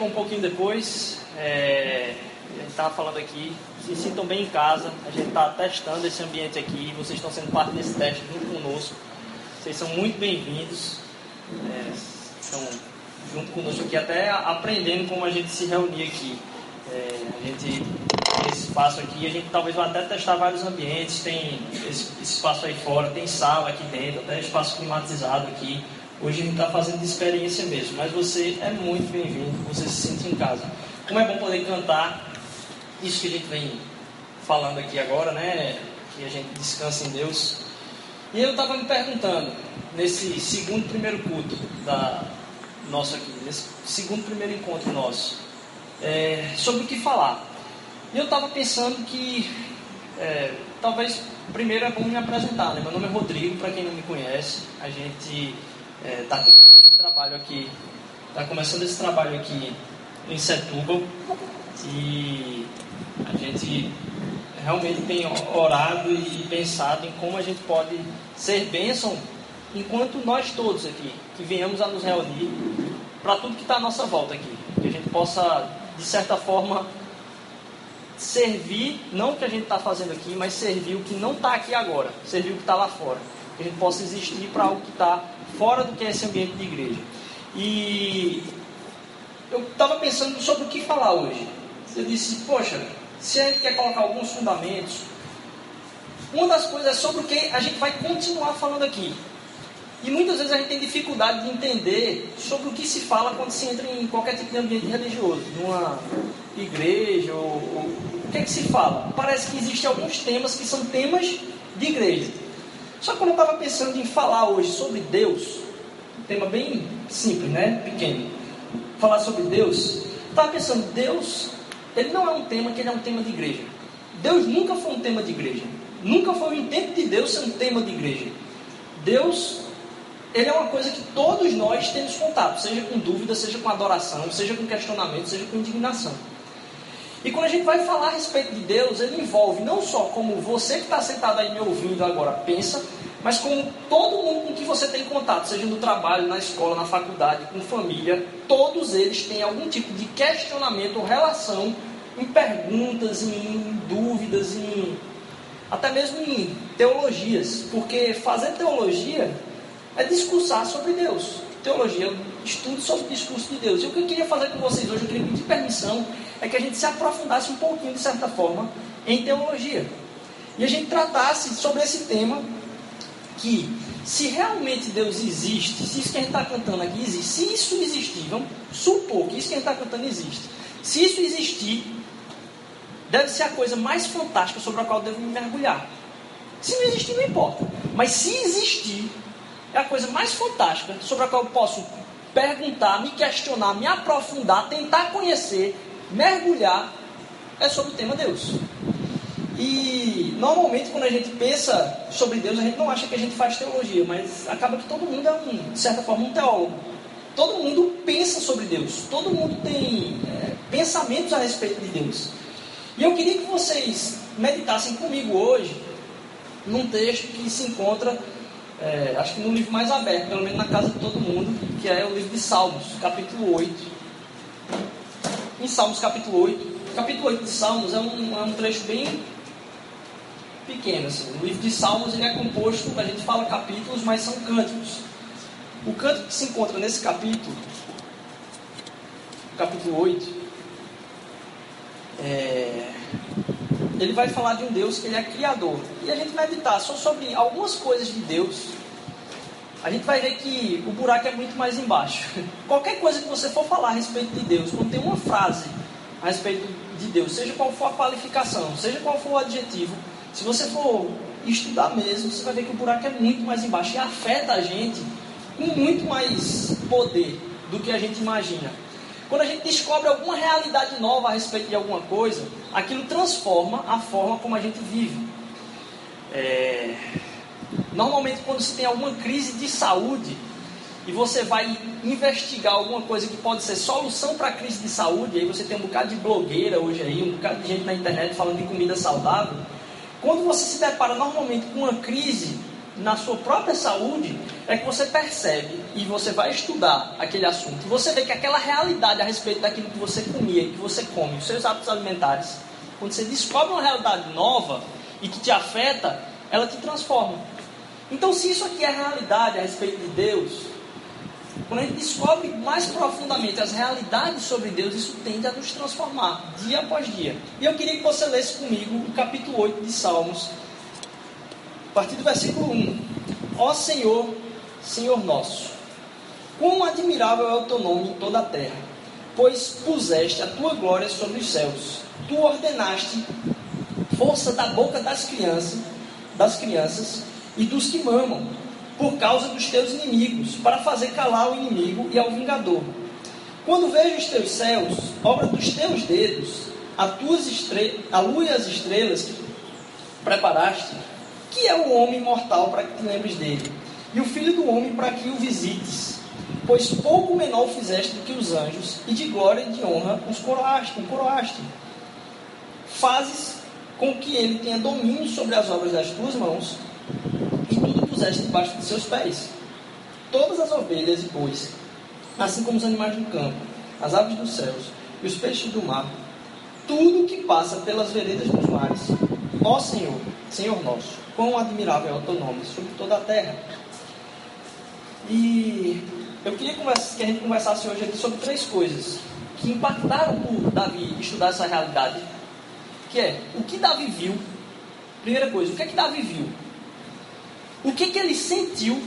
Chegou um pouquinho depois, é, a gente estava falando aqui, se sintam bem em casa, a gente está testando esse ambiente aqui, vocês estão sendo parte desse teste junto conosco, vocês são muito bem-vindos, é, estão junto conosco aqui, até aprendendo como a gente se reunir aqui. É, a gente tem esse espaço aqui, a gente talvez vá até testar vários ambientes, tem esse espaço aí fora, tem sala aqui dentro, até espaço climatizado aqui. Hoje gente está fazendo de experiência mesmo, mas você é muito bem-vindo, você se sente em casa. Como é bom poder cantar isso que a gente vem falando aqui agora, né? Que a gente descansa em Deus. E eu estava me perguntando, nesse segundo primeiro culto da nosso aqui, nesse segundo primeiro encontro nosso, é, sobre o que falar. E eu estava pensando que é, talvez primeiro é bom me apresentar. Né? Meu nome é Rodrigo, para quem não me conhece. A gente é, tá começando esse trabalho aqui, está começando esse trabalho aqui em Setúbal. E a gente realmente tem orado e pensado em como a gente pode ser bênção enquanto nós todos aqui que venhamos a nos reunir para tudo que está à nossa volta aqui, que a gente possa de certa forma servir não o que a gente está fazendo aqui, mas servir o que não está aqui agora, servir o que está lá fora, que a gente possa existir para algo que está fora do que é esse ambiente de igreja. E eu estava pensando sobre o que falar hoje. Eu disse, poxa, se a gente quer colocar alguns fundamentos, uma das coisas é sobre o que a gente vai continuar falando aqui. E muitas vezes a gente tem dificuldade de entender sobre o que se fala quando se entra em qualquer tipo de ambiente religioso, numa igreja ou, ou o que é que se fala? Parece que existem alguns temas que são temas de igreja. Só que quando eu estava pensando em falar hoje sobre Deus, um tema bem simples, né? Pequeno. Falar sobre Deus, estava pensando, Deus, ele não é um tema que ele é um tema de igreja. Deus nunca foi um tema de igreja. Nunca foi o intento de Deus ser um tema de igreja. Deus, ele é uma coisa que todos nós temos contato, seja com dúvida, seja com adoração, seja com questionamento, seja com indignação. E quando a gente vai falar a respeito de Deus, ele envolve não só como você que está sentado aí me ouvindo agora pensa, mas como todo mundo com que você tem contato, seja no trabalho, na escola, na faculdade, com família, todos eles têm algum tipo de questionamento ou relação em perguntas, em dúvidas, em até mesmo em teologias, porque fazer teologia é discursar sobre Deus. Teologia estudo sobre o discurso de Deus. E o que eu queria fazer com vocês hoje, eu queria pedir permissão é que a gente se aprofundasse um pouquinho, de certa forma, em teologia. E a gente tratasse sobre esse tema que, se realmente Deus existe, se isso que a gente está cantando aqui existe, se isso existir, vamos supor que isso que a gente está cantando existe, se isso existir, deve ser a coisa mais fantástica sobre a qual eu devo me mergulhar. Se não existir, não importa. Mas se existir, é a coisa mais fantástica sobre a qual eu posso perguntar, me questionar, me aprofundar, tentar conhecer mergulhar é sobre o tema Deus. E normalmente quando a gente pensa sobre Deus, a gente não acha que a gente faz teologia, mas acaba que todo mundo é, um, de certa forma, um teólogo. Todo mundo pensa sobre Deus, todo mundo tem é, pensamentos a respeito de Deus. E eu queria que vocês meditassem comigo hoje num texto que se encontra, é, acho que no livro mais aberto, pelo menos na casa de todo mundo, que é o livro de Salmos, capítulo 8 em Salmos capítulo 8. capítulo 8 de Salmos é um, é um trecho bem pequeno. Assim. O livro de Salmos ele é composto, a gente fala capítulos, mas são cânticos. O cântico que se encontra nesse capítulo, capítulo 8, é, ele vai falar de um Deus que ele é criador. E a gente vai meditar só sobre algumas coisas de Deus a gente vai ver que o buraco é muito mais embaixo. Qualquer coisa que você for falar a respeito de Deus, quando tem uma frase a respeito de Deus, seja qual for a qualificação, seja qual for o adjetivo, se você for estudar mesmo, você vai ver que o buraco é muito mais embaixo e afeta a gente com muito mais poder do que a gente imagina. Quando a gente descobre alguma realidade nova a respeito de alguma coisa, aquilo transforma a forma como a gente vive. É... Normalmente, quando se tem alguma crise de saúde e você vai investigar alguma coisa que pode ser solução para a crise de saúde, aí você tem um bocado de blogueira hoje aí, um bocado de gente na internet falando de comida saudável. Quando você se depara normalmente com uma crise, na sua própria saúde é que você percebe e você vai estudar aquele assunto. Você vê que aquela realidade a respeito daquilo que você comia, que você come, os seus hábitos alimentares, quando você descobre uma realidade nova e que te afeta, ela te transforma. Então, se isso aqui é realidade a respeito de Deus, quando a gente descobre mais profundamente as realidades sobre Deus, isso tende a nos transformar dia após dia. E eu queria que você lesse comigo o capítulo 8 de Salmos, a partir do versículo 1. Ó Senhor, Senhor nosso, quão admirável é o teu nome em toda a terra, pois puseste a tua glória sobre os céus. Tu ordenaste força da boca das crianças, das crianças e dos que mamam por causa dos teus inimigos, para fazer calar o inimigo e ao vingador. Quando vejo os teus céus, obra dos teus dedos, a, tuas estre... a lua e as estrelas que preparaste, que é o homem mortal para que te lembres dele, e o filho do homem para que o visites. Pois pouco menor fizeste do que os anjos, e de glória e de honra os coroaste, o coroaste. Fazes com que ele tenha domínio sobre as obras das tuas mãos, puseste debaixo de seus pés. Todas as ovelhas e bois, assim como os animais do campo, as aves dos céus e os peixes do mar, tudo que passa pelas veredas dos mares. Ó Senhor, Senhor nosso, quão admirável é o teu nome sobre toda a terra. E eu queria que a gente conversasse hoje aqui sobre três coisas que impactaram por Davi estudar essa realidade. Que é, o que Davi viu? Primeira coisa, o que é que Davi viu? o que, que ele sentiu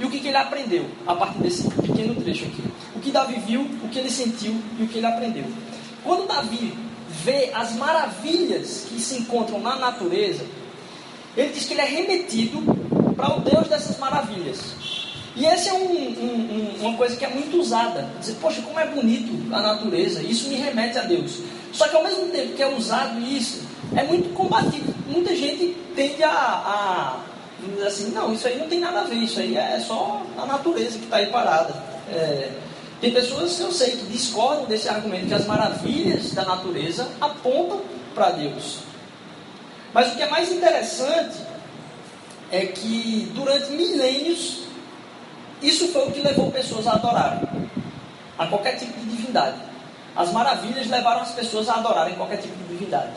e o que, que ele aprendeu a partir desse pequeno trecho aqui. O que Davi viu, o que ele sentiu e o que ele aprendeu. Quando Davi vê as maravilhas que se encontram na natureza, ele diz que ele é remetido para o Deus dessas maravilhas. E essa é um, um, uma coisa que é muito usada. Dizer, poxa, como é bonito a natureza, isso me remete a Deus. Só que ao mesmo tempo que é usado isso, é muito combatido. Muita gente tende a, a dizer assim, não, isso aí não tem nada a ver, isso aí é só a natureza que está aí parada. É, tem pessoas que eu sei que discordam desse argumento que as maravilhas da natureza apontam para Deus. Mas o que é mais interessante é que durante milênios isso foi o que levou pessoas a adorarem a qualquer tipo de divindade. As maravilhas levaram as pessoas a adorarem qualquer tipo de divindade.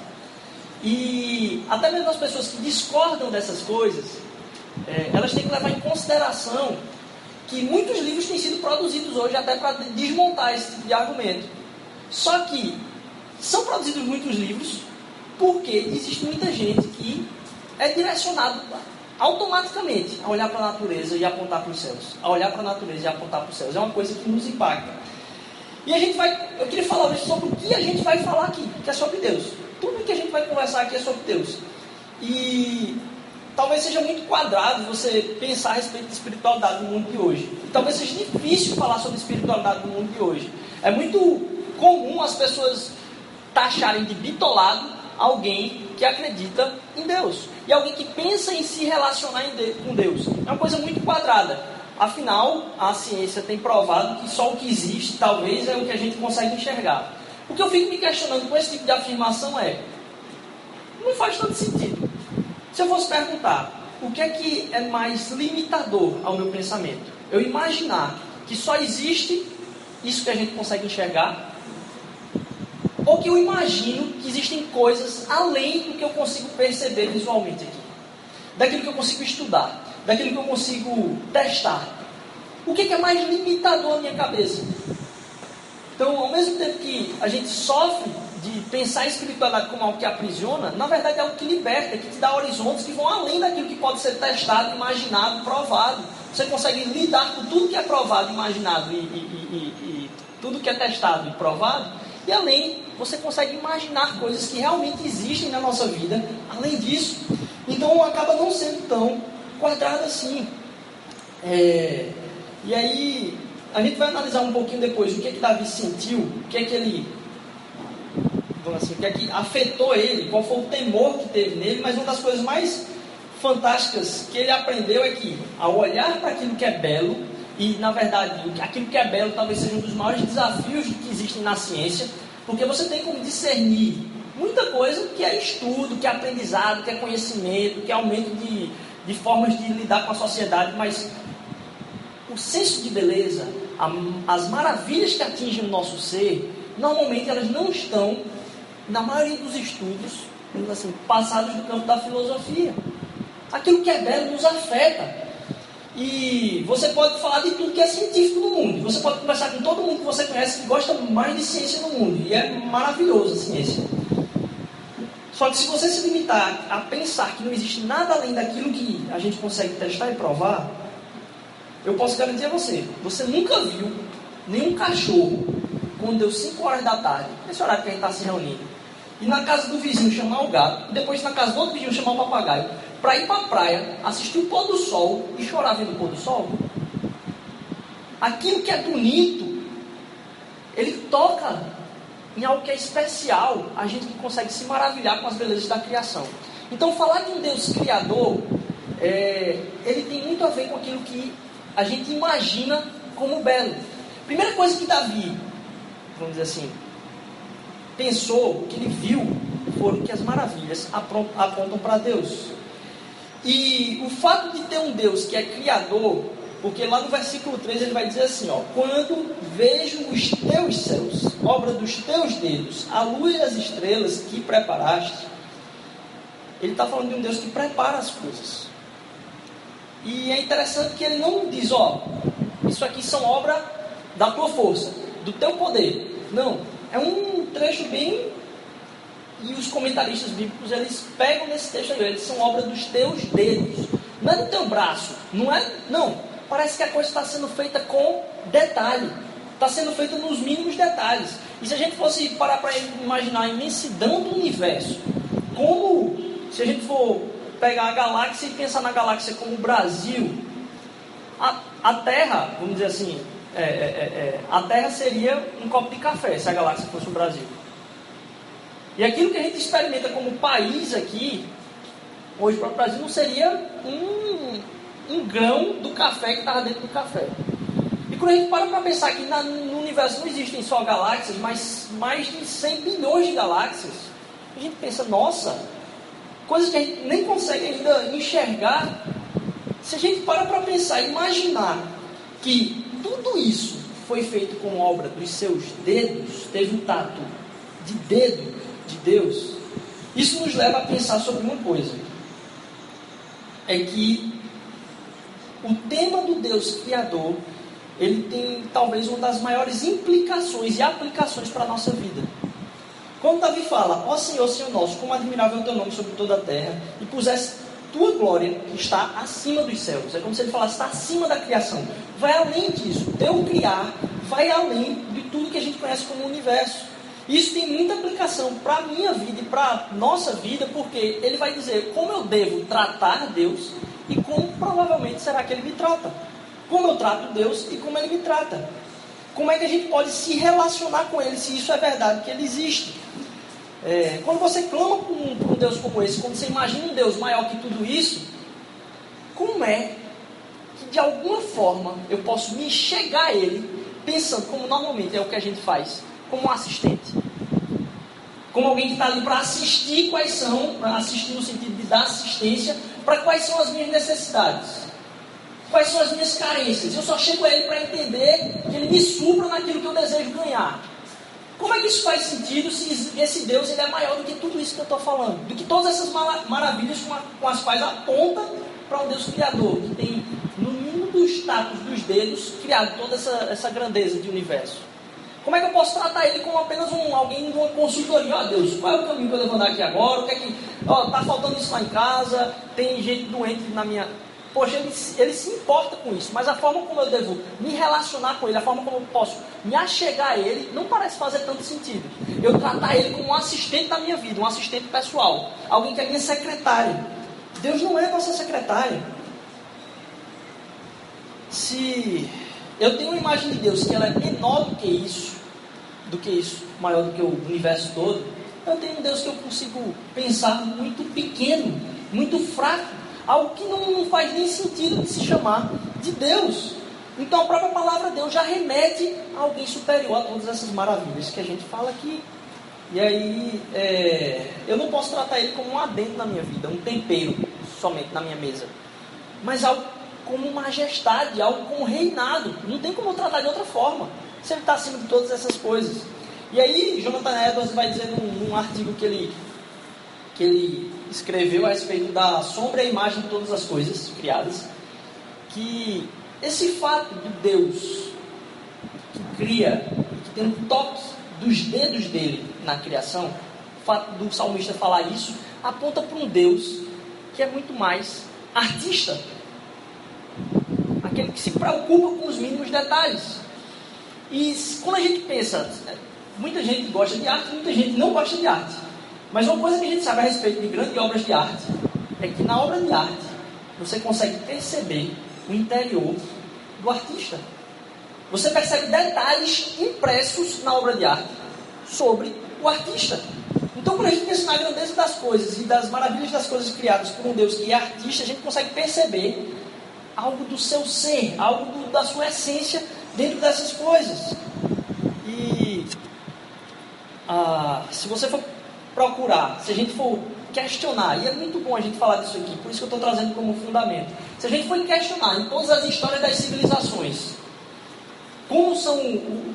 E até mesmo as pessoas que discordam dessas coisas, é, elas têm que levar em consideração que muitos livros têm sido produzidos hoje até para desmontar esse tipo de argumento. Só que são produzidos muitos livros porque existe muita gente que é direcionado automaticamente a olhar para a natureza e apontar para os céus. A olhar para a natureza e apontar para os céus. É uma coisa que nos impacta. E a gente vai, eu queria falar hoje sobre o que a gente vai falar aqui, que é sobre Deus. Tudo que a gente vai conversar aqui é sobre Deus. E talvez seja muito quadrado você pensar a respeito de espiritualidade no mundo de hoje. E talvez seja difícil falar sobre espiritualidade no mundo de hoje. É muito comum as pessoas taxarem de bitolado alguém que acredita em Deus. E alguém que pensa em se relacionar com Deus. É uma coisa muito quadrada. Afinal, a ciência tem provado que só o que existe, talvez, é o que a gente consegue enxergar. O que eu fico me questionando com esse tipo de afirmação é: não faz tanto sentido. Se eu fosse perguntar o que é que é mais limitador ao meu pensamento, eu imaginar que só existe isso que a gente consegue enxergar, ou que eu imagino que existem coisas além do que eu consigo perceber visualmente aqui, daquilo que eu consigo estudar, daquilo que eu consigo testar. O que é, que é mais limitador na minha cabeça? Então, ao mesmo tempo que a gente sofre de pensar a espiritualidade como algo que aprisiona, na verdade é algo que liberta, que te dá horizontes que vão além daquilo que pode ser testado, imaginado, provado. Você consegue lidar com tudo que é provado, imaginado e, e, e, e tudo que é testado e provado, e além, você consegue imaginar coisas que realmente existem na nossa vida, além disso. Então acaba não sendo tão quadrado assim. É, e aí, a gente vai analisar um pouquinho depois o que, é que Davi sentiu, o que é que ele assim, o que é que afetou ele, qual foi o temor que teve nele, mas uma das coisas mais fantásticas que ele aprendeu é que, ao olhar para aquilo que é belo, e na verdade, aquilo que é belo talvez seja um dos maiores desafios que existem na ciência, porque você tem como discernir muita coisa que é estudo, que é aprendizado, que é conhecimento, que é aumento de, de formas de lidar com a sociedade, mas o senso de beleza, as maravilhas que atingem o nosso ser, normalmente elas não estão, na maioria dos estudos, assim, passados do campo da filosofia. Aquilo que é belo nos afeta. E você pode falar de tudo que é científico no mundo. Você pode conversar com todo mundo que você conhece que gosta mais de ciência no mundo. E é maravilhoso a ciência. Só que se você se limitar a pensar que não existe nada além daquilo que a gente consegue testar e provar, eu posso garantir a você, você nunca viu nenhum cachorro quando deu 5 horas da tarde, nesse horário que a gente está se reunindo, e na casa do vizinho chamar o gato, e depois na casa do outro vizinho chamar o papagaio, para ir para a praia, assistir o pôr do sol e chorar vendo o pôr do sol? Aquilo que é bonito, ele toca em algo que é especial, a gente que consegue se maravilhar com as belezas da criação. Então, falar de um Deus criador, é, ele tem muito a ver com aquilo que a gente imagina como belo. Primeira coisa que Davi, vamos dizer assim, pensou, que ele viu, foram que as maravilhas apontam para Deus. E o fato de ter um Deus que é criador, porque lá no versículo 3 ele vai dizer assim, ó, quando vejo os teus céus, obra dos teus dedos, a luz e as estrelas que preparaste, ele está falando de um Deus que prepara as coisas. E é interessante que ele não diz, ó, isso aqui são obra da tua força, do teu poder. Não, é um trecho bem e os comentaristas bíblicos eles pegam nesse texto aí, eles são obra dos teus dedos, não é do teu braço, não é, não, parece que a coisa está sendo feita com detalhe. Está sendo feita nos mínimos detalhes. E se a gente fosse parar para imaginar a imensidão do universo, como se a gente for pegar a galáxia e pensar na galáxia como o Brasil, a, a Terra, vamos dizer assim, é, é, é, é, a Terra seria um copo de café se a galáxia fosse o Brasil. E aquilo que a gente experimenta como país aqui, hoje para o Brasil, não seria um, um grão do café que estava dentro do café. E quando a gente para para pensar que na, no universo não existem só galáxias, mas mais de 100 bilhões de galáxias, a gente pensa, nossa, coisas que a gente nem consegue ainda enxergar. Se a gente para para pensar, imaginar que tudo isso foi feito com obra dos seus dedos, teve um tato de dedo de Deus, isso nos leva a pensar sobre uma coisa: é que o tema do Deus Criador, ele tem talvez uma das maiores implicações e aplicações para a nossa vida. Quando Davi fala, ó Senhor, Senhor nosso, como admirável é o teu nome sobre toda a terra, e pusesse tua glória que está acima dos céus. É como se ele falasse, está acima da criação. Vai além disso. Teu criar vai além de tudo que a gente conhece como universo. Isso tem muita aplicação para a minha vida e para a nossa vida, porque ele vai dizer como eu devo tratar Deus e como provavelmente será que ele me trata. Como eu trato Deus e como ele me trata. Como é que a gente pode se relacionar com ele se isso é verdade que ele existe? É, quando você clama por um, por um Deus como esse, quando você imagina um Deus maior que tudo isso, como é que de alguma forma eu posso me chegar a ele pensando como normalmente é o que a gente faz, como um assistente? Como alguém que está ali para assistir quais são, para assistir no sentido de dar assistência para quais são as minhas necessidades, quais são as minhas carências. Eu só chego a Ele para entender que Ele me supra naquilo que eu desejo ganhar. Como é que isso faz sentido se esse Deus ele é maior do que tudo isso que eu estou falando? Do que todas essas maravilhas com, as quais aponta para um Deus criador, que tem, no mínimo dos status dos dedos, criado toda essa, essa grandeza de universo. Como é que eu posso tratar ele como apenas um, alguém de uma consultoria? Ó oh, Deus, qual é o caminho que eu devo andar aqui agora? O que é que. Ó, oh, tá faltando isso lá em casa, tem gente doente na minha. Poxa, ele, ele se importa com isso, mas a forma como eu devo me relacionar com ele, a forma como eu posso me achegar a ele, não parece fazer tanto sentido. Eu tratar ele como um assistente da minha vida, um assistente pessoal, alguém que é minha secretária. Deus não é nossa secretária. Se eu tenho uma imagem de Deus que ela é menor do que isso, do que isso, maior do que o universo todo. Eu tenho um Deus que eu consigo pensar muito pequeno, muito fraco, algo que não faz nem sentido de se chamar de Deus. Então a própria palavra Deus já remete a alguém superior a todas essas maravilhas que a gente fala aqui. E aí é, eu não posso tratar ele como um adendo na minha vida, um tempero somente na minha mesa. mas algo como majestade, algo como reinado. Não tem como tratar de outra forma. Ele está acima de todas essas coisas. E aí, Jonathan Edwards vai dizer num, num artigo que ele, que ele escreveu a respeito da sombra e imagem de todas as coisas criadas, que esse fato de Deus que cria, que tem um toque dos dedos dele na criação, o fato do salmista falar isso, aponta para um Deus que é muito mais artista. Aquele que se preocupa com os mínimos detalhes. E quando a gente pensa, muita gente gosta de arte, muita gente não gosta de arte. Mas uma coisa que a gente sabe a respeito de grandes obras de arte é que na obra de arte você consegue perceber o interior do artista. Você percebe detalhes impressos na obra de arte sobre o artista. Então, quando a gente pensa na grandeza das coisas e das maravilhas das coisas criadas por um Deus que é artista, a gente consegue perceber algo do seu ser, algo do, da sua essência dentro dessas coisas. E ah, se você for procurar, se a gente for questionar, e é muito bom a gente falar disso aqui, por isso que eu estou trazendo como fundamento. Se a gente for questionar em todas as histórias das civilizações, como são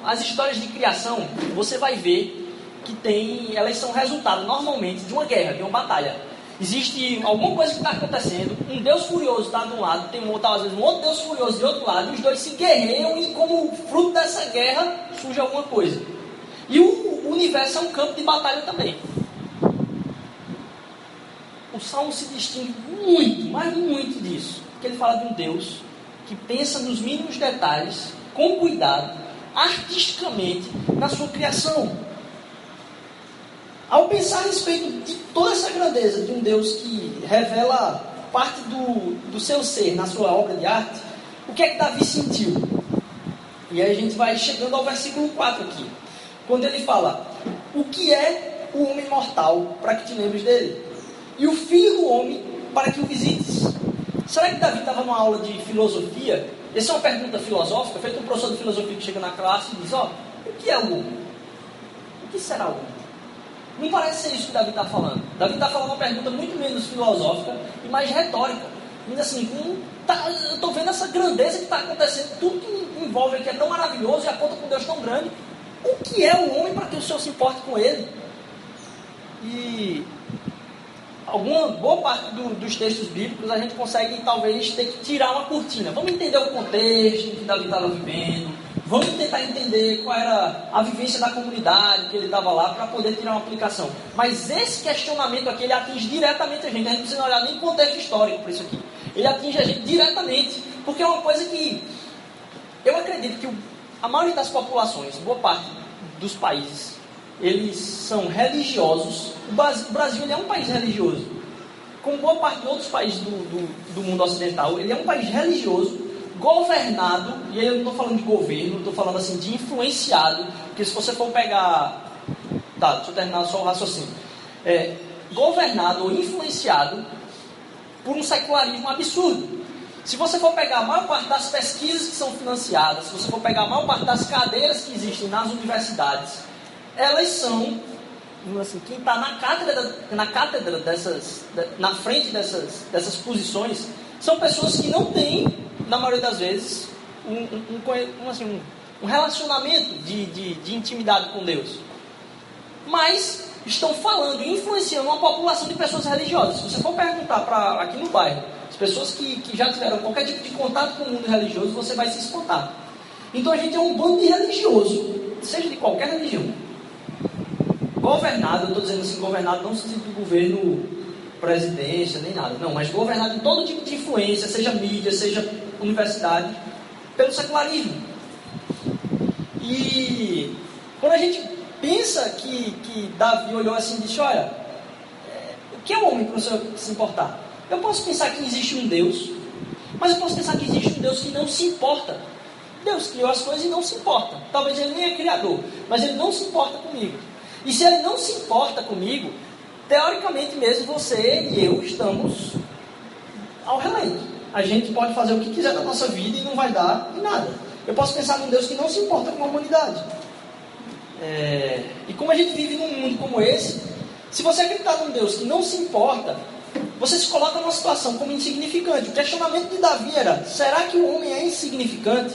as histórias de criação, você vai ver que tem, elas são resultado normalmente de uma guerra, de uma batalha. Existe alguma coisa que está acontecendo, um Deus furioso está de um lado, tem um outro, às vezes um outro Deus furioso de outro lado, e os dois se guerreiam e como fruto dessa guerra surge alguma coisa. E o universo é um campo de batalha também. O Salmo se distingue muito, mas muito disso, porque ele fala de um Deus que pensa nos mínimos detalhes, com cuidado, artisticamente, na sua criação. Ao pensar a respeito de toda essa grandeza de um Deus que revela parte do, do seu ser na sua obra de arte, o que é que Davi sentiu? E aí a gente vai chegando ao versículo 4 aqui, quando ele fala: O que é o homem mortal para que te lembres dele? E o filho do homem para que o visites? Será que Davi estava numa aula de filosofia? Essa é uma pergunta filosófica, feita um professor de filosofia que chega na classe e diz: Ó, o que é o homem? O que será o homem? Não parece ser isso que Davi está falando. Davi está falando uma pergunta muito menos filosófica e mais retórica. Diz assim, hum, tá, eu estou vendo essa grandeza que está acontecendo, tudo que envolve aqui é tão maravilhoso e aponta com Deus tão grande. O que é o homem para que o Senhor se importe com ele? E alguma boa parte do, dos textos bíblicos a gente consegue talvez ter que tirar uma cortina. Vamos entender o contexto que Davi estava vivendo, Vamos tentar entender qual era a vivência da comunidade que ele estava lá para poder tirar uma aplicação. Mas esse questionamento aqui, ele atinge diretamente a gente. A gente não precisa olhar nem contexto histórico para isso aqui. Ele atinge a gente diretamente, porque é uma coisa que eu acredito que a maioria das populações, boa parte dos países, eles são religiosos. O Brasil ele é um país religioso. Como boa parte de outros países do, do, do mundo ocidental, ele é um país religioso governado, e aí eu não estou falando de governo, estou falando assim de influenciado, porque se você for pegar. Tá, deixa eu terminar só o raciocínio. É, governado ou influenciado por um secularismo absurdo. Se você for pegar a maior parte das pesquisas que são financiadas, se você for pegar a maior parte das cadeiras que existem nas universidades, elas são, assim, quem está na cátedra, na cátedra dessas, na frente dessas, dessas posições, são pessoas que não têm na maioria das vezes, um, um, um, assim, um relacionamento de, de, de intimidade com Deus. Mas estão falando e influenciando uma população de pessoas religiosas. Se você for perguntar para aqui no bairro, as pessoas que, que já tiveram qualquer tipo de contato com o mundo religioso, você vai se espantar. Então a gente é um bando de religioso, seja de qualquer religião. Governado, eu estou dizendo assim, governado não no sentido do governo presidência, nem nada. Não, mas governado em todo tipo de influência, seja mídia, seja universidade, pelo secularismo. E quando a gente pensa que, que Davi olhou assim e disse, olha, é, o que é o homem para senhor se importar? Eu posso pensar que existe um Deus, mas eu posso pensar que existe um Deus que não se importa. Deus criou as coisas e não se importa. Talvez ele nem é criador, mas ele não se importa comigo. E se ele não se importa comigo, teoricamente mesmo você e eu estamos ao relento. A gente pode fazer o que quiser da nossa vida e não vai dar em nada. Eu posso pensar num Deus que não se importa com a humanidade. É... E como a gente vive num mundo como esse, se você acreditar num Deus que não se importa, você se coloca numa situação como insignificante. O questionamento de Davi era: será que o homem é insignificante?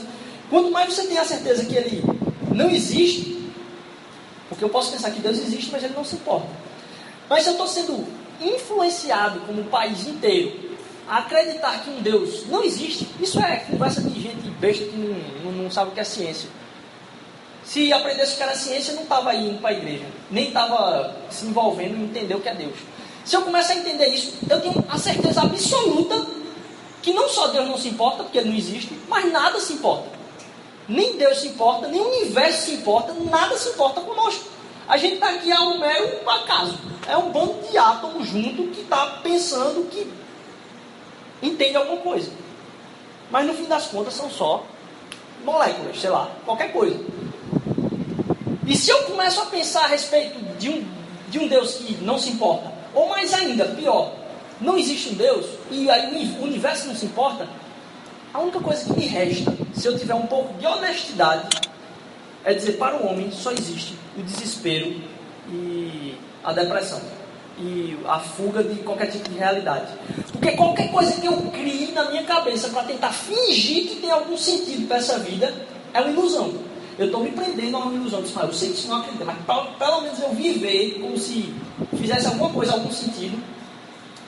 Quanto mais você tem a certeza que ele não existe, porque eu posso pensar que Deus existe, mas ele não se importa. Mas se eu estou sendo influenciado como o país inteiro a acreditar que um Deus não existe, isso é conversa de gente besta que não, não, não sabe o que é ciência. Se aprendesse o que era ciência, não estava indo para a igreja, nem estava se envolvendo em entender o que é Deus. Se eu começar a entender isso, eu tenho a certeza absoluta que não só Deus não se importa, porque ele não existe, mas nada se importa. Nem Deus se importa, nem o universo se importa, nada se importa conosco. A gente está aqui a um mero acaso. É um bando de átomos junto que está pensando que entende alguma coisa. Mas no fim das contas são só moléculas, sei lá, qualquer coisa. E se eu começo a pensar a respeito de um, de um Deus que não se importa, ou mais ainda, pior, não existe um Deus e aí o universo não se importa, a única coisa que me resta, se eu tiver um pouco de honestidade, é dizer para o homem só existe o desespero e a depressão e a fuga de qualquer tipo de realidade. Porque qualquer coisa que eu crie na minha cabeça para tentar fingir que tem algum sentido para essa vida é uma ilusão. Eu estou me prendendo a uma ilusão. Eu, eu sei que isso não acredita, mas pelo menos eu viver como se fizesse alguma coisa, algum sentido.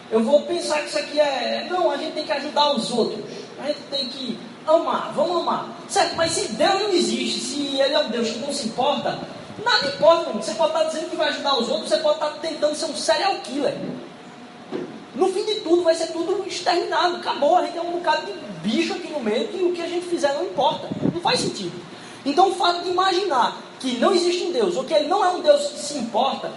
Eu vou pensar que isso aqui é. Não, a gente tem que ajudar os outros. A gente tem que amar, vamos amar. Certo, mas se Deus não existe, se Ele é um Deus que não se importa, nada importa, Você pode estar dizendo que vai ajudar os outros, você pode estar tentando ser um serial killer. No fim de tudo, vai ser tudo exterminado. Acabou, a gente tem um bocado de bicho aqui no meio que o que a gente fizer não importa. Não faz sentido. Então, o fato de imaginar que não existe um Deus, ou que Ele não é um Deus que se importa,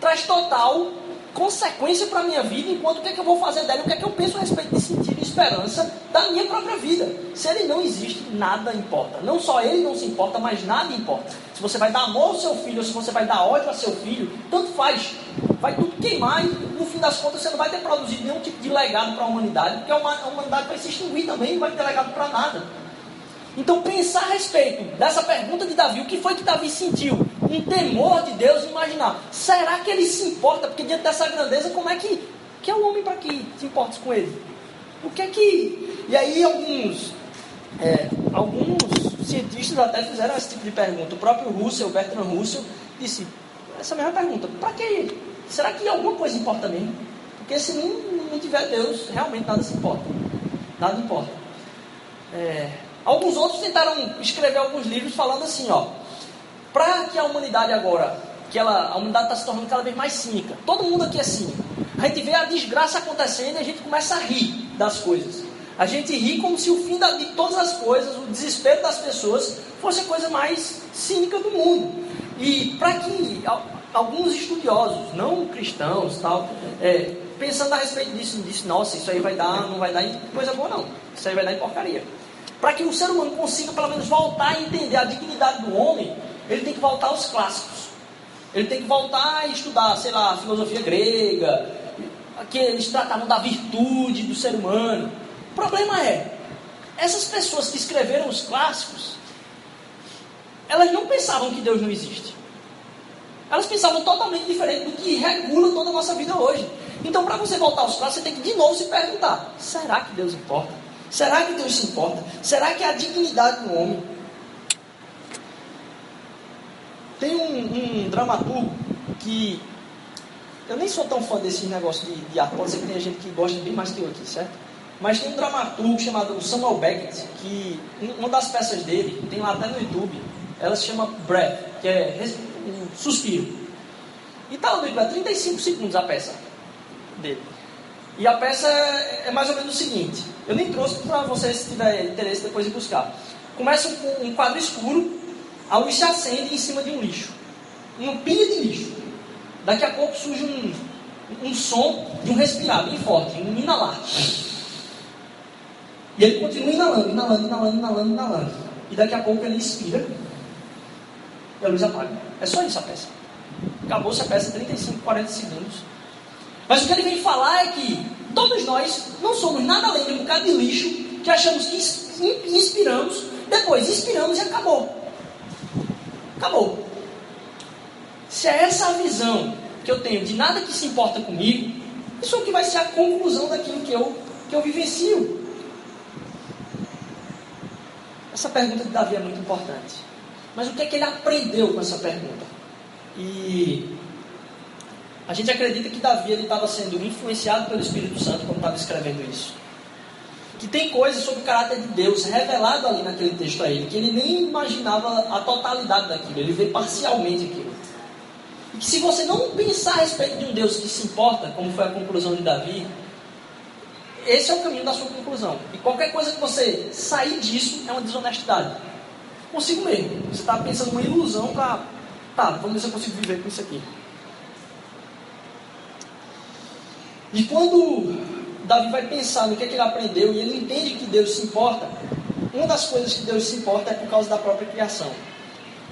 traz total consequência para a minha vida, enquanto o que, é que eu vou fazer dela, o que é que eu penso a respeito de sentido e esperança da minha própria vida. Se ele não existe, nada importa. Não só ele não se importa, mas nada importa. Se você vai dar amor ao seu filho, ou se você vai dar ódio ao seu filho, tanto faz. Vai tudo queimar e no fim das contas você não vai ter produzido nenhum tipo de legado para a humanidade, porque a humanidade vai se extinguir também, não vai ter legado para nada. Então pensar a respeito dessa pergunta de Davi, o que foi que Davi sentiu? Um temor de Deus, imaginar, será que ele se importa? Porque diante dessa grandeza, como é que, que é o homem para que se importe com ele? O que é que. E aí alguns, é, alguns cientistas até fizeram esse tipo de pergunta. O próprio Russell, Bertrand Russell, disse essa mesma pergunta. Para que? Será que alguma coisa importa mesmo? Porque se não, não tiver Deus, realmente nada se importa. Nada importa. É, Alguns outros tentaram escrever alguns livros falando assim, ó, para que a humanidade agora, que ela, a humanidade está se tornando cada vez mais cínica. Todo mundo aqui é cínico. A gente vê a desgraça acontecendo e a gente começa a rir das coisas. A gente ri como se o fim da, de todas as coisas, o desespero das pessoas, fosse a coisa mais cínica do mundo. E para que alguns estudiosos, não cristãos, tal, é, pensando a respeito disso, disse, nossa, isso aí vai dar, não vai dar em coisa boa não. Isso aí vai dar em porcaria. Para que o ser humano consiga pelo menos voltar a entender a dignidade do homem, ele tem que voltar aos clássicos. Ele tem que voltar a estudar, sei lá, filosofia grega, que eles tratavam da virtude do ser humano. O problema é, essas pessoas que escreveram os clássicos, elas não pensavam que Deus não existe. Elas pensavam totalmente diferente do que regula toda a nossa vida hoje. Então, para você voltar aos clássicos, você tem que de novo se perguntar: será que Deus importa? Será que Deus se importa? Será que a dignidade do homem? Tem um, um dramaturgo que eu nem sou tão fã desse negócio de, de arte, pode ser que tenha gente que gosta bem mais que eu aqui, certo? Mas tem um dramaturgo chamado Samuel Beckett, que uma das peças dele, tem lá até no YouTube, ela se chama Breath, que é um suspiro. E tá lá no YouTube, é 35 segundos a peça dele. E a peça é mais ou menos o seguinte: eu nem trouxe para vocês, se tiver interesse, depois de buscar. Começa com um quadro escuro, a luz se acende em cima de um lixo uma pilha de lixo. Daqui a pouco surge um, um som de um respirar bem forte, um inalar. E ele continua inalando, inalando, inalando, inalando, inalando. E daqui a pouco ele expira e a luz apaga. É só isso a peça. Acabou-se a peça, 35, 40 segundos. Mas o que ele vem falar é que todos nós não somos nada além de um bocado de lixo que achamos que inspiramos, depois inspiramos e acabou. Acabou. Se é essa a visão que eu tenho de nada que se importa comigo, Isso é o que vai ser a conclusão daquilo que eu, que eu vivencio. Essa pergunta de Davi é muito importante. Mas o que é que ele aprendeu com essa pergunta? E a gente acredita que Davi estava sendo influenciado pelo Espírito Santo quando estava escrevendo isso. Que tem coisas sobre o caráter de Deus revelado ali naquele texto a ele, que ele nem imaginava a totalidade daquilo, ele vê parcialmente aquilo. E que se você não pensar a respeito de um Deus que se importa, como foi a conclusão de Davi, esse é o caminho da sua conclusão. E qualquer coisa que você sair disso é uma desonestidade. Consigo mesmo. Você está pensando uma ilusão para. Tá, vamos ver se eu consigo viver com isso aqui. E quando Davi vai pensar no que, é que ele aprendeu e ele entende que Deus se importa, uma das coisas que Deus se importa é por causa da própria criação.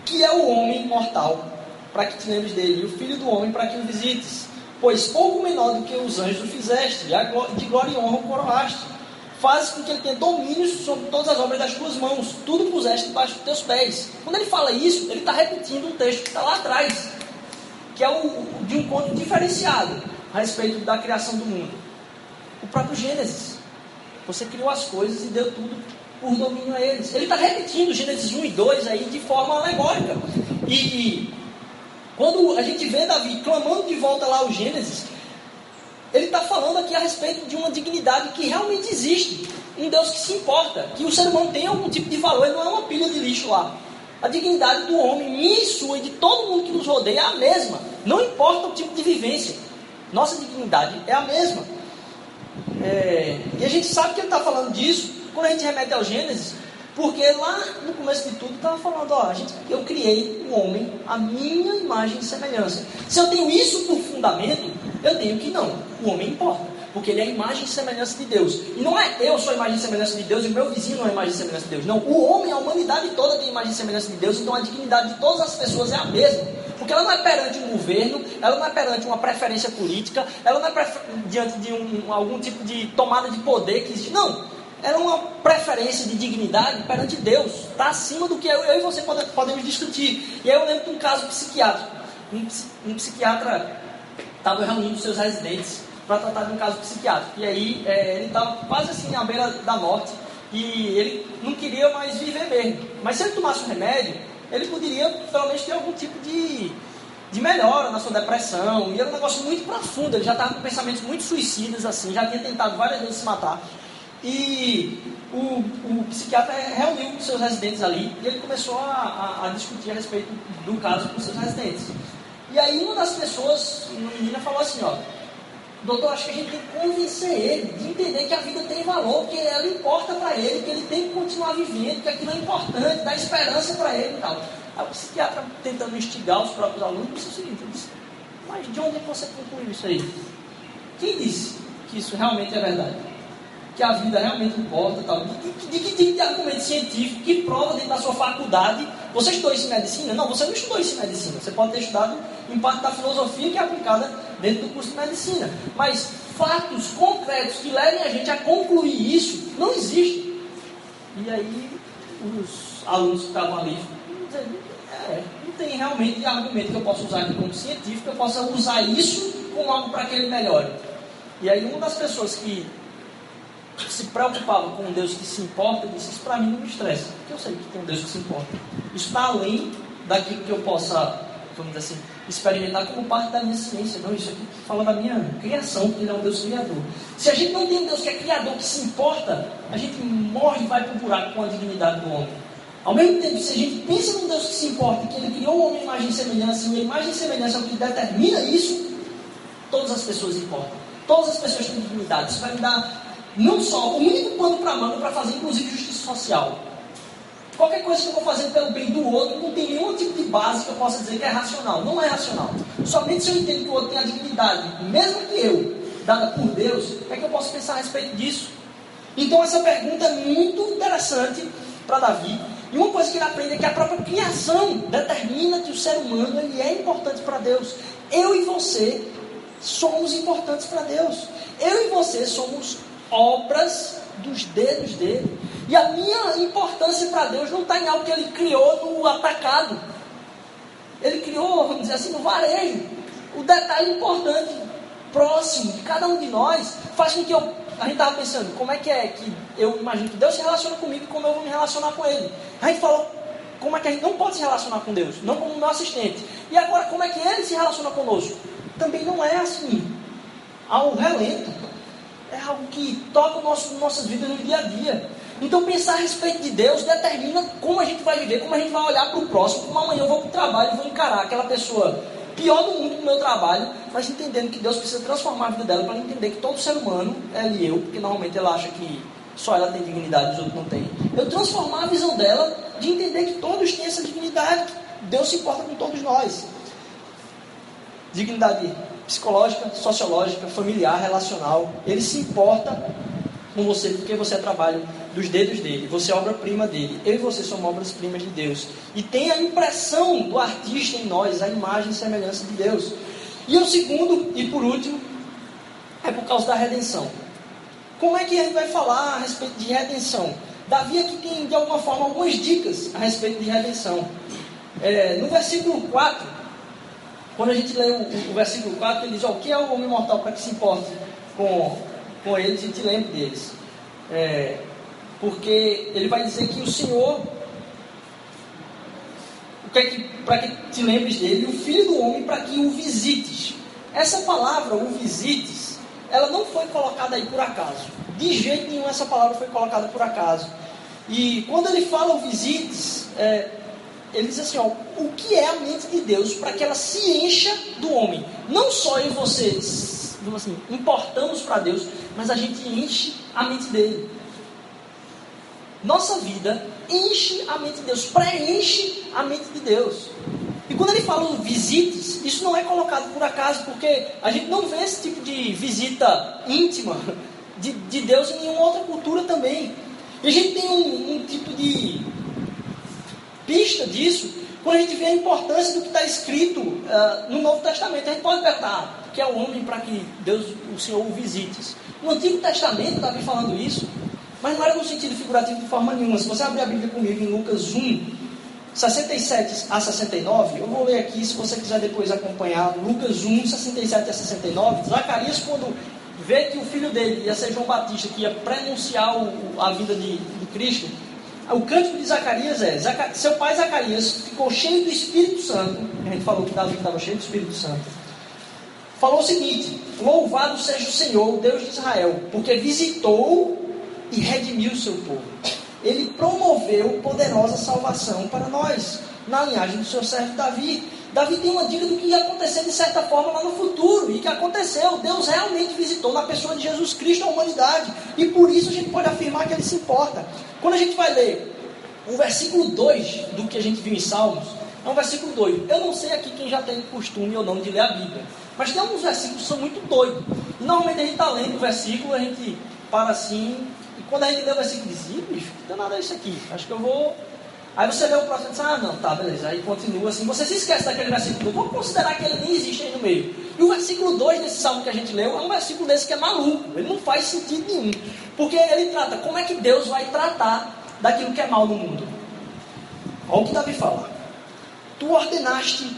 Que é o homem mortal, para que te lembres dele, e o filho do homem para que o visites. Pois pouco menor do que os anjos o fizeste, e de glória e honra o coroaste. Fazes com que ele tenha domínio sobre todas as obras das tuas mãos, tudo puseste debaixo dos teus pés. Quando ele fala isso, ele está repetindo um texto que está lá atrás, que é o, de um conto diferenciado a respeito da criação do mundo. O próprio Gênesis. Você criou as coisas e deu tudo por domínio a eles. Ele está repetindo Gênesis 1 e 2 aí de forma alegórica. E quando a gente vê Davi clamando de volta lá o Gênesis, ele está falando aqui a respeito de uma dignidade que realmente existe. Um Deus que se importa, que o ser humano tem algum tipo de valor, ele não é uma pilha de lixo lá. A dignidade do homem, minha e sua e de todo mundo que nos rodeia é a mesma. Não importa o tipo de vivência. Nossa dignidade é a mesma. É, e a gente sabe que ele está falando disso quando a gente remete ao Gênesis, porque lá no começo de tudo estava falando, ó, gente, eu criei o um homem a minha imagem e semelhança. Se eu tenho isso por fundamento, eu tenho que não. O homem importa, porque ele é a imagem e semelhança de Deus. E não é eu sou a imagem e semelhança de Deus e o meu vizinho não é a imagem e semelhança de Deus. Não, o homem, a humanidade toda tem imagem e semelhança de Deus, então a dignidade de todas as pessoas é a mesma. Porque ela não é perante um governo, ela não é perante uma preferência política, ela não é diante de um, algum tipo de tomada de poder que existe. Não era uma preferência de dignidade perante Deus. Está acima do que eu, eu e você pode, podemos discutir. E aí eu lembro de um caso psiquiátrico. Um, um psiquiatra estava reunindo seus residentes para tratar de um caso psiquiátrico. E aí é, ele estava quase assim à beira da morte. E ele não queria mais viver mesmo. Mas se ele tomasse um remédio, ele poderia pelo menos ter algum tipo de, de melhora na sua depressão. E era um negócio muito profundo. Ele já estava com pensamentos muito suicidas, assim, já tinha tentado várias vezes se matar. E o, o psiquiatra reuniu com seus residentes ali e ele começou a, a, a, discutir a respeito do caso com seus residentes. E aí uma das pessoas, uma menina, falou assim, ó, doutor, acho que a gente tem que convencer ele de entender que a vida tem valor, que ela importa para ele, que ele tem que continuar vivendo, que aquilo é importante, dá esperança para ele e tal. Aí o psiquiatra tentando instigar os próprios alunos, disse o seguinte, disse, mas de onde é você concluiu isso aí? Quem disse que isso realmente é verdade? que a vida realmente importa, tal. De, de, de que tipo de argumento científico que prova dentro da sua faculdade? Você estudou isso em medicina? Não, você não estudou isso em medicina. Você pode ter estudado em parte da filosofia que é aplicada dentro do curso de medicina. Mas fatos concretos que levem a gente a concluir isso não existem. E aí os alunos que estavam ali é, não tem realmente argumento que eu possa usar aqui como científico, eu possa usar isso como algo para que ele melhore. E aí uma das pessoas que se preocupava com um Deus que se importa, disse: Isso para mim não me estressa, porque eu sei que tem um Deus que se importa. Isso está além daquilo que eu possa, vamos dizer assim, experimentar como parte da minha ciência. Não, isso aqui fala da minha criação, que Ele é um Deus criador. Se a gente não tem um Deus que é criador, que se importa, a gente morre e vai para o buraco com a dignidade do homem. Ao mesmo tempo, se a gente pensa num Deus que se importa, que Ele criou o homem imagem e semelhança, e a imagem e semelhança é o que determina isso, todas as pessoas importam. Todas as pessoas têm dignidade. Isso vai me dar não só o único pano para manga para fazer, inclusive, justiça social. Qualquer coisa que eu vou fazer pelo bem do outro não tem nenhum tipo de base que eu possa dizer que é racional. Não é racional. Somente se eu entendo que o outro tem a dignidade, mesmo que eu, dada por Deus, é que eu posso pensar a respeito disso. Então essa pergunta é muito interessante para Davi. E uma coisa que ele aprende é que a própria criação determina que o ser humano ele é importante para Deus. Eu e você somos importantes para Deus. Eu e você somos obras dos dedos dele. E a minha importância para Deus não está em algo que ele criou no atacado. Ele criou, vamos dizer assim, no varejo. O detalhe importante próximo de cada um de nós faz com que eu. A gente estava pensando, como é que é que eu imagino que Deus se relaciona comigo e como eu vou me relacionar com Ele. A gente falou, como é que a gente não pode se relacionar com Deus? Não como meu assistente. E agora, como é que Ele se relaciona conosco? Também não é assim. Ao relento. É algo que toca nosso, nossas vidas no dia a dia. Então, pensar a respeito de Deus determina como a gente vai viver, como a gente vai olhar para o próximo, como amanhã eu vou para o trabalho e vou encarar aquela pessoa pior do mundo no meu trabalho, mas entendendo que Deus precisa transformar a vida dela para entender que todo ser humano, ela e eu, porque normalmente ela acha que só ela tem dignidade e os outros não têm. Eu transformar a visão dela de entender que todos têm essa dignidade, Deus se importa com todos nós. Dignidade psicológica, sociológica, familiar, relacional. Ele se importa com você porque você é trabalho dos dedos dele, você é obra-prima dele. Eu e você somos obras-primas de Deus. E tem a impressão do artista em nós, a imagem e semelhança de Deus. E o segundo, e por último, é por causa da redenção. Como é que gente vai falar a respeito de redenção? Davi aqui tem, de alguma forma, algumas dicas a respeito de redenção. É, no versículo 4, quando a gente lê o, o versículo 4, ele diz: O que é o homem mortal para que se importe com, com eles e te lembre deles? É, porque ele vai dizer que o Senhor, é para que te lembres dele, o filho do homem para que o visites. Essa palavra, o visites, ela não foi colocada aí por acaso. De jeito nenhum essa palavra foi colocada por acaso. E quando ele fala o visites, é, ele diz assim: ó, o que é a mente de Deus para que ela se encha do homem? Não só eu e vocês, assim, importamos para Deus, mas a gente enche a mente dele. Nossa vida enche a mente de Deus, preenche a mente de Deus. E quando ele fala visites, isso não é colocado por acaso, porque a gente não vê esse tipo de visita íntima de, de Deus em nenhuma outra cultura também. E a gente tem um, um tipo de pista disso quando a gente vê a importância do que está escrito uh, no Novo Testamento. A gente pode perguntar, o que é o homem para que Deus, o Senhor, o visite? No Antigo Testamento, Davi falando isso, mas não era no sentido figurativo de forma nenhuma. Se você abrir a Bíblia comigo em Lucas 1, 67 a 69, eu vou ler aqui, se você quiser depois acompanhar, Lucas 1, 67 a 69, Zacarias, quando vê que o filho dele ia ser João Batista, que ia prenunciar o, a vida de, de Cristo, o cântico de Zacarias é: seu pai Zacarias ficou cheio do Espírito Santo, a gente falou que Davi estava cheio do Espírito Santo, falou o seguinte: Louvado seja o Senhor, Deus de Israel, porque visitou e redimiu o seu povo. Ele promoveu poderosa salvação para nós, na linhagem do seu servo Davi. Davi tem uma dica do que ia acontecer de certa forma lá no futuro, e que aconteceu. Deus realmente visitou na pessoa de Jesus Cristo a humanidade, e por isso a gente pode afirmar que ele se importa. Quando a gente vai ler o versículo 2 do que a gente viu em Salmos, é um versículo doido. Eu não sei aqui quem já tem costume ou não de ler a Bíblia, mas tem alguns versículos que são muito doidos. E normalmente a gente está lendo o versículo, a gente para assim quando a gente lê o versículo, diz, Ih, bicho, não tem nada isso aqui. Acho que eu vou. Aí você lê o próximo e diz, ah, não, tá, beleza. Aí continua assim. Você se esquece daquele versículo. Vamos considerar que ele nem existe aí no meio. E o versículo 2 desse salmo que a gente leu é um versículo desse que é maluco. Ele não faz sentido nenhum. Porque ele trata como é que Deus vai tratar daquilo que é mal no mundo. Olha o que Davi fala. Tu ordenaste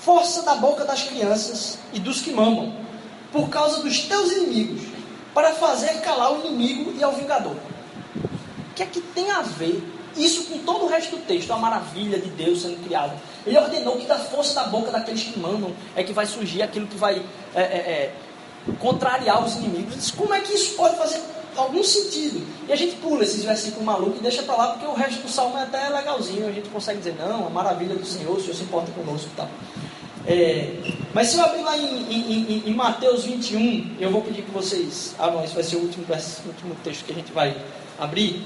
força da boca das crianças e dos que mamam, por causa dos teus inimigos para fazer calar o inimigo e ao vingador. O que é que tem a ver isso com todo o resto do texto, a maravilha de Deus sendo criada? Ele ordenou que da força da boca daqueles que mandam é que vai surgir aquilo que vai é, é, é, contrariar os inimigos. Como é que isso pode fazer algum sentido? E a gente pula esses versículos malucos e deixa para lá, porque o resto do salmo é até legalzinho. A gente consegue dizer, não, a maravilha do Senhor, o Senhor se importa conosco e tal. É, mas se eu abrir lá em, em, em, em, Mateus 21, eu vou pedir que vocês abram, esse vai ser o último, o último texto que a gente vai abrir.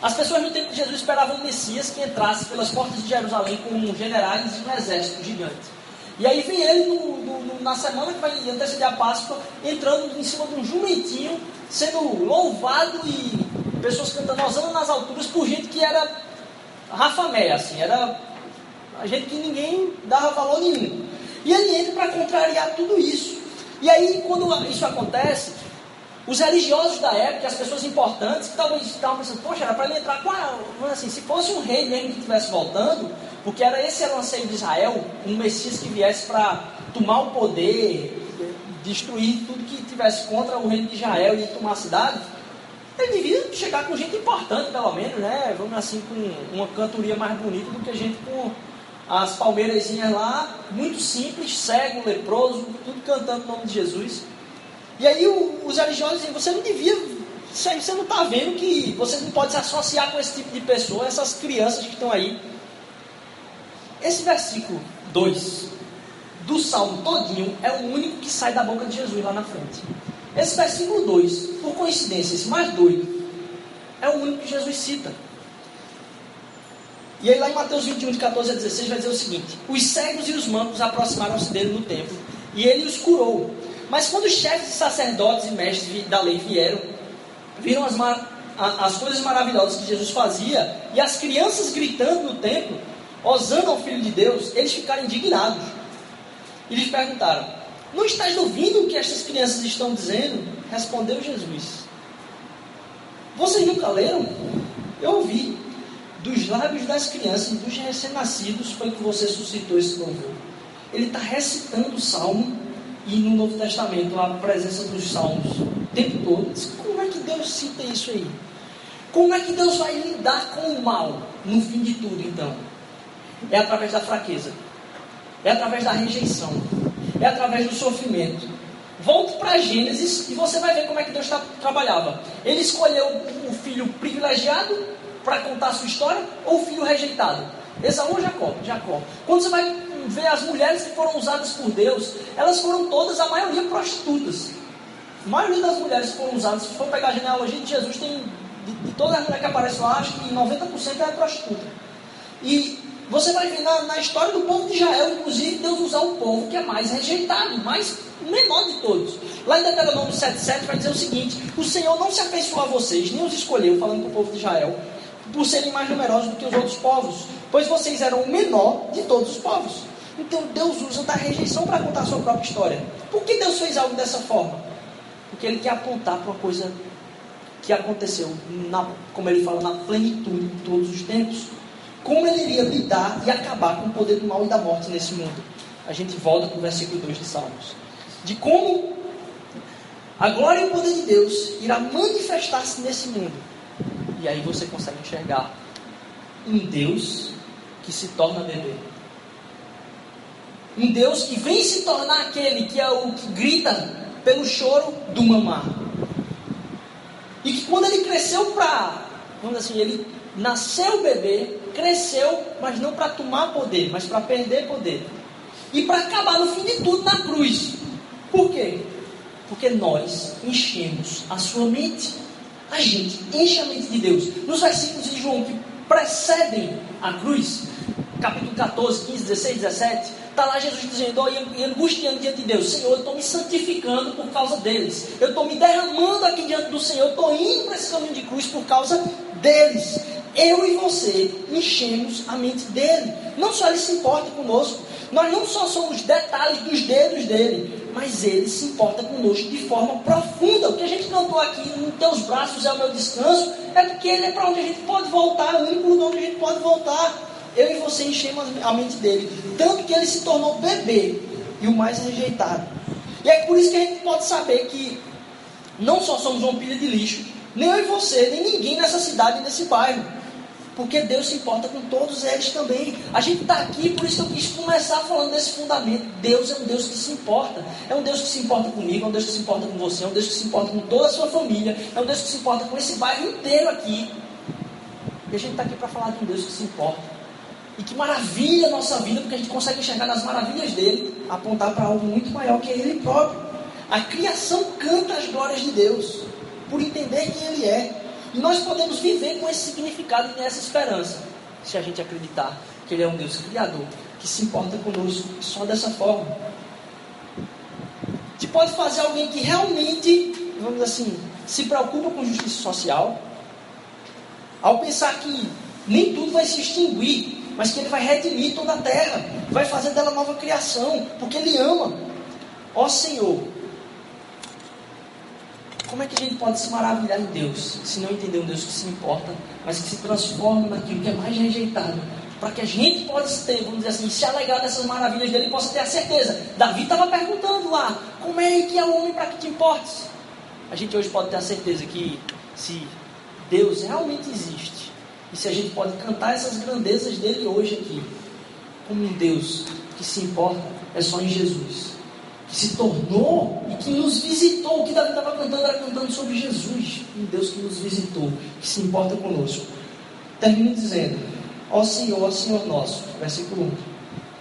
As pessoas no tempo de Jesus esperavam o Messias que entrasse pelas portas de Jerusalém com generais e um exército gigante. E aí vem ele no, no, na semana que vai anteceder a Páscoa, entrando em cima de um jumentinho, sendo louvado e pessoas cantando Osana nas alturas por gente que era rafamé, assim, era a gente que ninguém dava valor nenhum. E ele entra para contrariar tudo isso. E aí, quando isso acontece, os religiosos da época, as pessoas importantes, que talvez estavam pensando, poxa, era para ele entrar com a. Assim, se fosse um rei mesmo que estivesse voltando, porque era esse era o anseio de Israel, um Messias que viesse para tomar o poder destruir tudo que tivesse contra o reino de Israel e tomar a cidade, ele devia chegar com gente importante, pelo menos, né? Vamos assim, com uma cantoria mais bonita do que a gente com as palmeirazinhas lá, muito simples, cego, leproso, tudo cantando o nome de Jesus. E aí os religiosos dizem, você não devia, você não está vendo que você não pode se associar com esse tipo de pessoa, essas crianças que estão aí. Esse versículo 2 do Salmo todinho é o único que sai da boca de Jesus lá na frente. Esse versículo 2, por coincidência, esse mais doido, é o único que Jesus cita. E aí lá em Mateus 21, de 14 a 16, vai dizer o seguinte: Os cegos e os mancos aproximaram-se dele no templo, e ele os curou. Mas quando os chefes sacerdotes e mestres da lei vieram, viram as, as coisas maravilhosas que Jesus fazia, e as crianças gritando no templo, osando ao Filho de Deus, eles ficaram indignados. E lhes perguntaram: Não estás ouvindo o que estas crianças estão dizendo? Respondeu Jesus: Vocês nunca leram? Eu ouvi. Dos lábios das crianças e dos recém-nascidos foi que você suscitou esse louvor. Ele está recitando o salmo e no Novo Testamento a presença dos salmos o tempo todo. Como é que Deus cita isso aí? Como é que Deus vai lidar com o mal no fim de tudo, então? É através da fraqueza, é através da rejeição, é através do sofrimento. Volte para Gênesis e você vai ver como é que Deus trabalhava. Ele escolheu o filho privilegiado para contar a sua história ou o filho rejeitado? Esaú ou Jacó? Jacó. Quando você vai ver as mulheres que foram usadas por Deus, elas foram todas, a maioria, prostitutas. A maioria das mulheres que foram usadas, se for pegar a genealogia de Jesus, tem de, de todas as mulheres que aparecem lá, acho que 90% é prostituta. E você vai ver na, na, história do povo de Israel, inclusive, Deus usar o povo que é mais rejeitado, mais menor de todos. Lá em Deuteronômio 7,7 vai dizer o seguinte: O Senhor não se afeiçoou a vocês, nem os escolheu, falando para o povo de Israel, por serem mais numerosos do que os outros povos, pois vocês eram o menor de todos os povos. Então Deus usa da rejeição para contar a sua própria história. Por que Deus fez algo dessa forma? Porque Ele quer apontar para uma coisa que aconteceu, na, como Ele fala, na plenitude de todos os tempos. Como Ele iria lidar e acabar com o poder do mal e da morte nesse mundo. A gente volta para o versículo 2 de Salmos. De como a glória e o poder de Deus irá manifestar-se nesse mundo. E aí você consegue enxergar um Deus que se torna bebê um Deus que vem se tornar aquele que é o que grita pelo choro do mamar. E que quando ele cresceu para, vamos assim, ele nasceu bebê, cresceu, mas não para tomar poder, mas para perder poder. E para acabar no fim de tudo na cruz. Por quê? Porque nós enchemos a sua mente. A gente enche a mente de Deus. Nos versículos de João que precedem a cruz, capítulo 14, 15, 16, 17, está lá Jesus dizendo, oh, e angustiando diante de Deus, Senhor, eu estou me santificando por causa deles, eu estou me derramando aqui diante do Senhor, eu estou indo para esse caminho de cruz por causa deles. Eu e você enchemos a mente dele. Não só ele se importa conosco, nós não só somos detalhes dos dedos dele, mas ele se importa conosco de forma profunda. O que a gente cantou aqui, nos teus braços é o meu descanso, é porque ele é para onde a gente pode voltar, é o único lugar onde a gente pode voltar eu e você enchemos a mente dele. Tanto que ele se tornou bebê e o mais rejeitado. E é por isso que a gente pode saber que não só somos uma pilha de lixo, nem eu e você, nem ninguém nessa cidade, nesse bairro. Porque Deus se importa com todos eles também. A gente está aqui, por isso que eu quis começar falando desse fundamento. Deus é um Deus que se importa. É um Deus que se importa comigo, é um Deus que se importa com você, é um Deus que se importa com toda a sua família, é um Deus que se importa com esse bairro inteiro aqui. E a gente está aqui para falar de um Deus que se importa. E que maravilha a nossa vida, porque a gente consegue enxergar nas maravilhas dele, apontar para algo muito maior que é ele próprio. A criação canta as glórias de Deus, por entender quem ele é. E nós podemos viver com esse significado e nessa esperança, se a gente acreditar que ele é um Deus criador, que se importa conosco só dessa forma. Te pode fazer alguém que realmente, vamos assim, se preocupa com justiça social, ao pensar que nem tudo vai se extinguir, mas que Ele vai redimir toda a terra, vai fazer dela nova criação, porque Ele ama. Ó Senhor, como é que a gente pode se maravilhar em Deus, se não entender um Deus que se importa, mas que se transforma naquilo que é mais rejeitado, para que a gente possa ter, vamos dizer assim, se alegrar dessas maravilhas dele e possa ter a certeza. Davi estava perguntando lá, como é que é o homem para que te importes? A gente hoje pode ter a certeza que se Deus realmente existe, e se a gente pode cantar essas grandezas dele hoje aqui, como um Deus que se importa, é só em Jesus. Que se tornou e que nos visitou. O que Davi estava cantando era cantando sobre Jesus. Um Deus que nos visitou, que se importa conosco. Termino dizendo: Ó Senhor, ó Senhor nosso, versículo 1.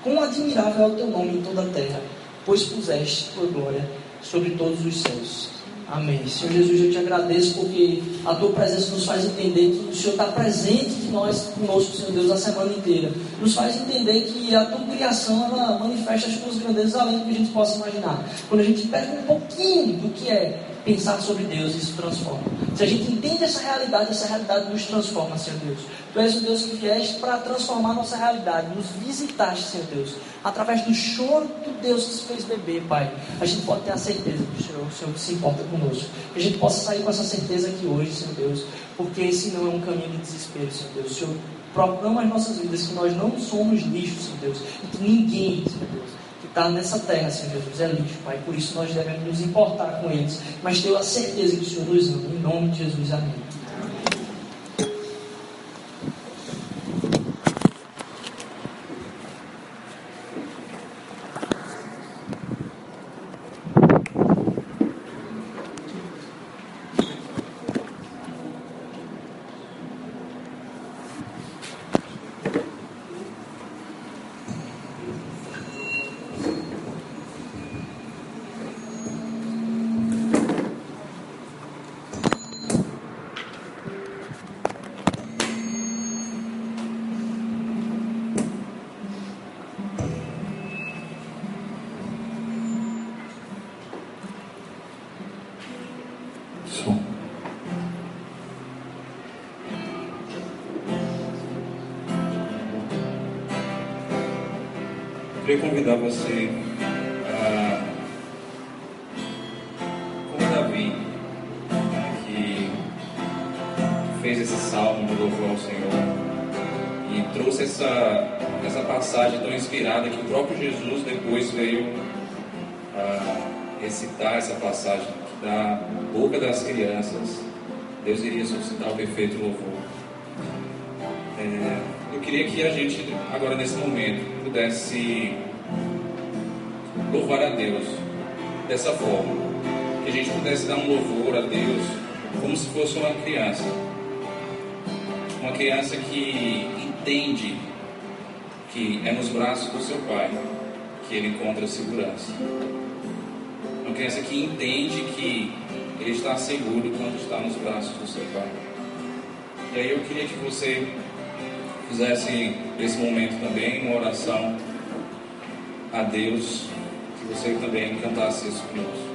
Quão admirável é o teu nome em toda a terra, pois puseste tua glória sobre todos os céus. Amém. Senhor Jesus, eu te agradeço porque a tua presença nos faz entender que o Senhor está presente de nós conosco, Senhor Deus, a semana inteira. Nos faz entender que a tua criação ela manifesta as tuas grandezas além do que a gente possa imaginar. Quando a gente pega um pouquinho do que é pensar sobre Deus, isso transforma. Se a gente entende essa realidade, essa realidade nos transforma, Senhor Deus. Tu és o Deus que vieste para transformar nossa realidade, nos visitaste, Senhor Deus. Através do choro do Deus que se fez beber, Pai, a gente pode ter a certeza que o Senhor, o Senhor se importa conosco. Que a gente possa sair com essa certeza aqui hoje, Senhor Deus, porque esse não é um caminho de desespero, Senhor Deus. O Senhor proclama as nossas vidas que nós não somos lixo, Senhor Deus, e que ninguém, Senhor Deus, está nessa terra, Senhor Jesus, é lixo, Pai. Por isso nós devemos nos importar com eles, mas ter a certeza que o Senhor nos ama. Em nome de Jesus, amém. Convidar você a, como Davi, né, que fez esse salmo de louvor ao Senhor e trouxe essa, essa passagem tão inspirada que o próprio Jesus depois veio a recitar essa passagem, da boca das crianças Deus iria suscitar o perfeito louvor. É, queria que a gente, agora nesse momento, pudesse louvar a Deus dessa forma. Que a gente pudesse dar um louvor a Deus como se fosse uma criança. Uma criança que entende que é nos braços do seu pai que ele encontra segurança. Uma criança que entende que ele está seguro quando está nos braços do seu pai. E aí eu queria que você fizesse nesse momento também uma oração a Deus, que você também cantasse isso conosco.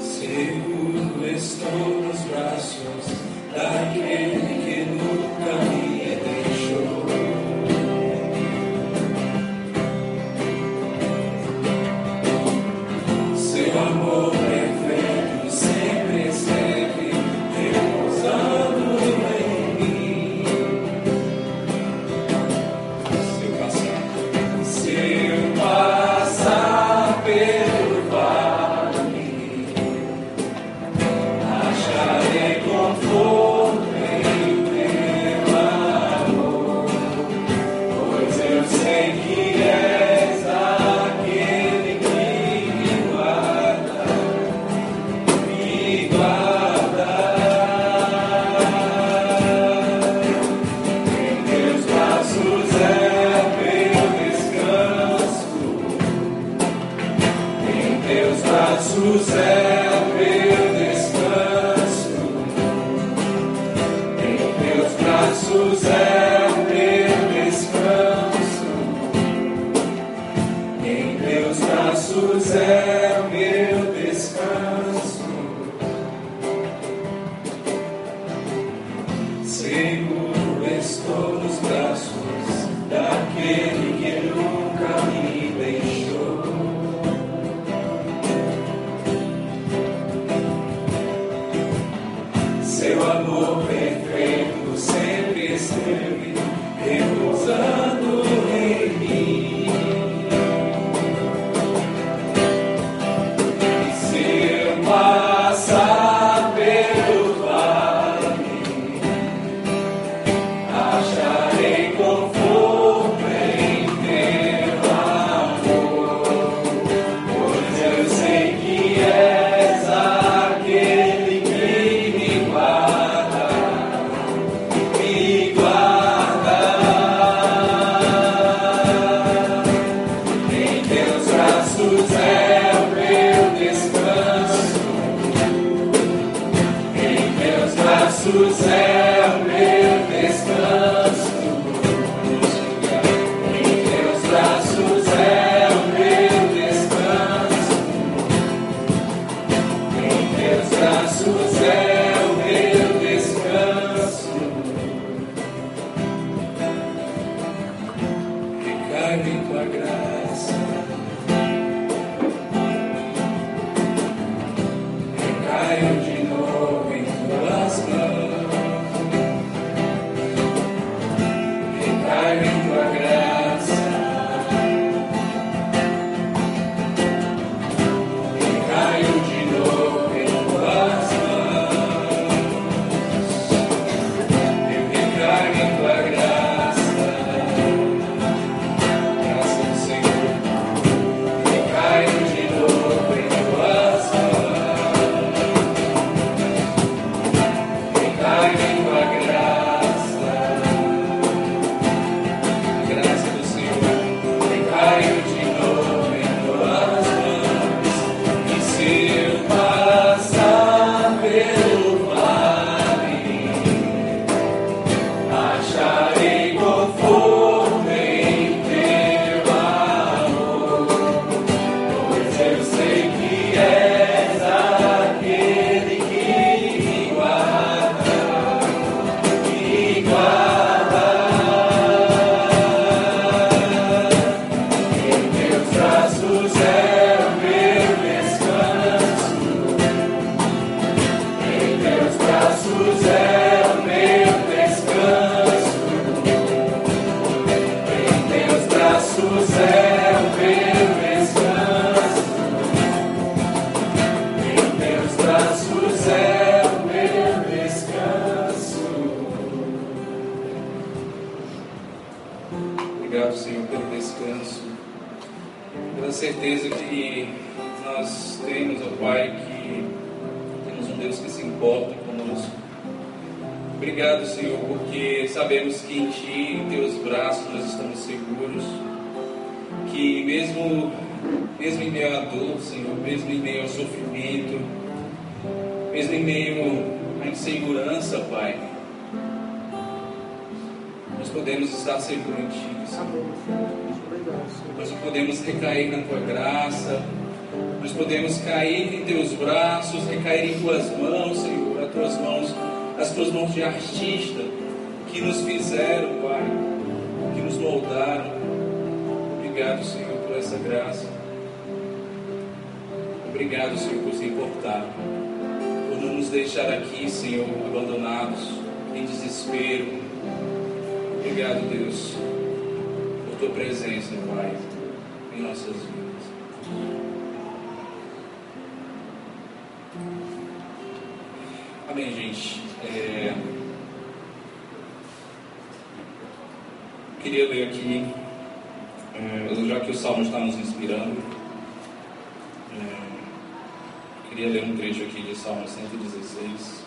Seguro estou nos braços daquele mesmo, mesmo em meio à dor, Senhor, mesmo em meio ao sofrimento, mesmo em meio à insegurança, Pai, nós podemos estar seguros em Ti, Senhor. Nós podemos recair na tua graça, nós podemos cair em teus braços, recair em tuas mãos, Senhor, as tuas mãos, as tuas mãos de artista que nos fizeram, Pai, que nos moldaram. Obrigado, Senhor, essa graça. Obrigado, Senhor, por se importar, por não nos deixar aqui, Senhor, abandonados, em desespero. Obrigado, Deus, por tua presença, Pai, em nossas vidas. Amém, gente. É... Queria ler aqui, já que o Salmo está nos inspirando, é, queria ler um trecho aqui de Salmo 116.